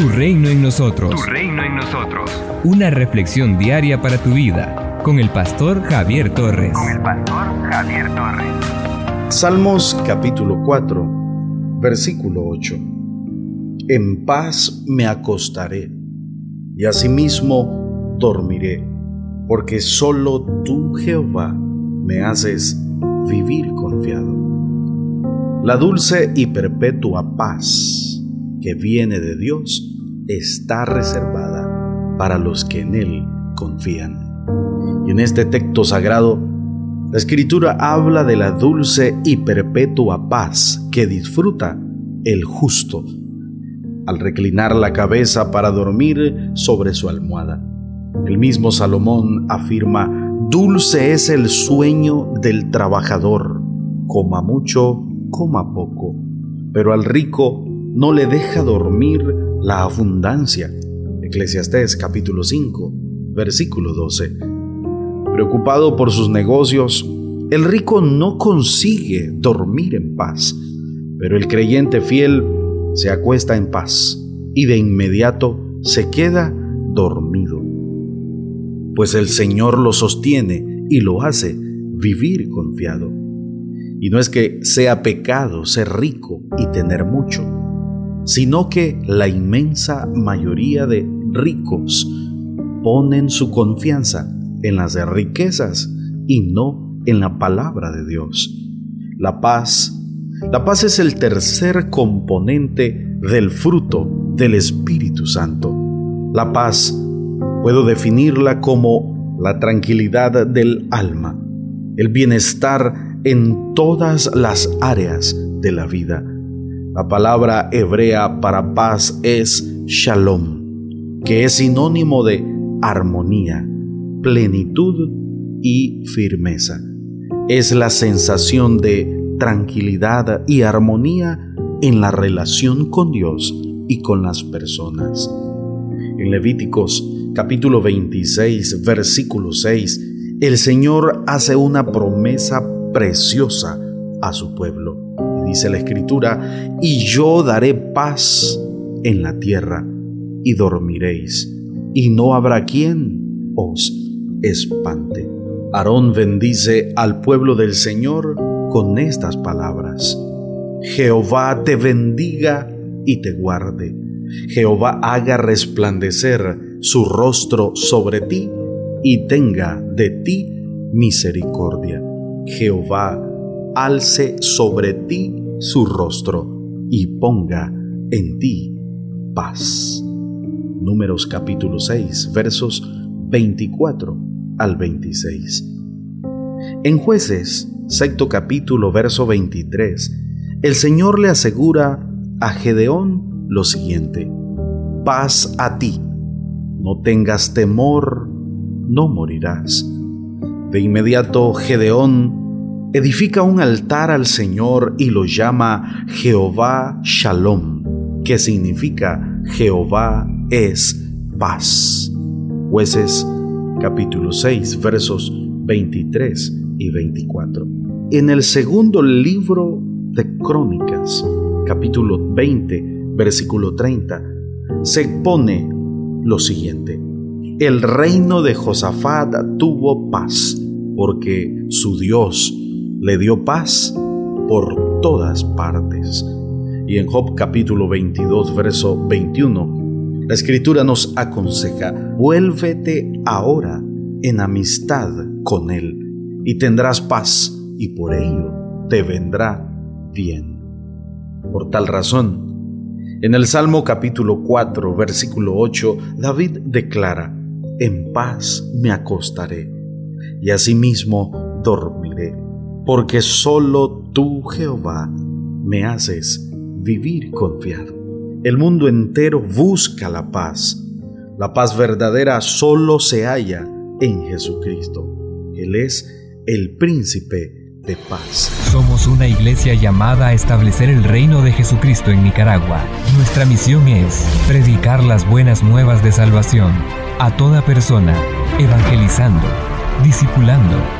Tu reino en nosotros. Tu reino en nosotros. Una reflexión diaria para tu vida con el pastor Javier Torres. Con el pastor Javier Torres. Salmos capítulo 4, versículo 8. En paz me acostaré y asimismo dormiré, porque solo tú, Jehová, me haces vivir confiado. La dulce y perpetua paz que viene de Dios está reservada para los que en Él confían. Y en este texto sagrado, la escritura habla de la dulce y perpetua paz que disfruta el justo al reclinar la cabeza para dormir sobre su almohada. El mismo Salomón afirma, dulce es el sueño del trabajador, coma mucho, coma poco, pero al rico no le deja dormir la abundancia. Eclesiastés capítulo 5, versículo 12. Preocupado por sus negocios, el rico no consigue dormir en paz, pero el creyente fiel se acuesta en paz y de inmediato se queda dormido, pues el Señor lo sostiene y lo hace vivir confiado. Y no es que sea pecado ser rico y tener mucho, sino que la inmensa mayoría de ricos ponen su confianza en las riquezas y no en la palabra de Dios. La paz, la paz es el tercer componente del fruto del Espíritu Santo. La paz puedo definirla como la tranquilidad del alma, el bienestar en todas las áreas de la vida la palabra hebrea para paz es shalom, que es sinónimo de armonía, plenitud y firmeza. Es la sensación de tranquilidad y armonía en la relación con Dios y con las personas. En Levíticos capítulo 26, versículo 6, el Señor hace una promesa preciosa a su pueblo dice la escritura, y yo daré paz en la tierra, y dormiréis, y no habrá quien os espante. Aarón bendice al pueblo del Señor con estas palabras. Jehová te bendiga y te guarde. Jehová haga resplandecer su rostro sobre ti y tenga de ti misericordia. Jehová alce sobre ti su rostro y ponga en ti paz. Números capítulo 6, versos 24 al 26. En jueces, sexto capítulo, verso 23, el Señor le asegura a Gedeón lo siguiente, paz a ti, no tengas temor, no morirás. De inmediato Gedeón edifica un altar al Señor y lo llama Jehová Shalom, que significa Jehová es paz. Jueces capítulo 6 versos 23 y 24. En el segundo libro de Crónicas, capítulo 20, versículo 30, se expone lo siguiente. El reino de Josafat tuvo paz, porque su Dios le dio paz por todas partes. Y en Job capítulo 22, verso 21, la escritura nos aconseja, vuélvete ahora en amistad con Él y tendrás paz y por ello te vendrá bien. Por tal razón, en el Salmo capítulo 4, versículo 8, David declara, en paz me acostaré y asimismo dormiré porque solo tú, Jehová, me haces vivir confiado. El mundo entero busca la paz. La paz verdadera solo se halla en Jesucristo. Él es el príncipe de paz. Somos una iglesia llamada a establecer el reino de Jesucristo en Nicaragua. Nuestra misión es predicar las buenas nuevas de salvación a toda persona, evangelizando, discipulando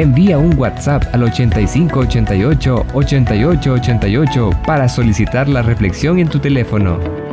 Envía un WhatsApp al 8588 8888 para solicitar la reflexión en tu teléfono.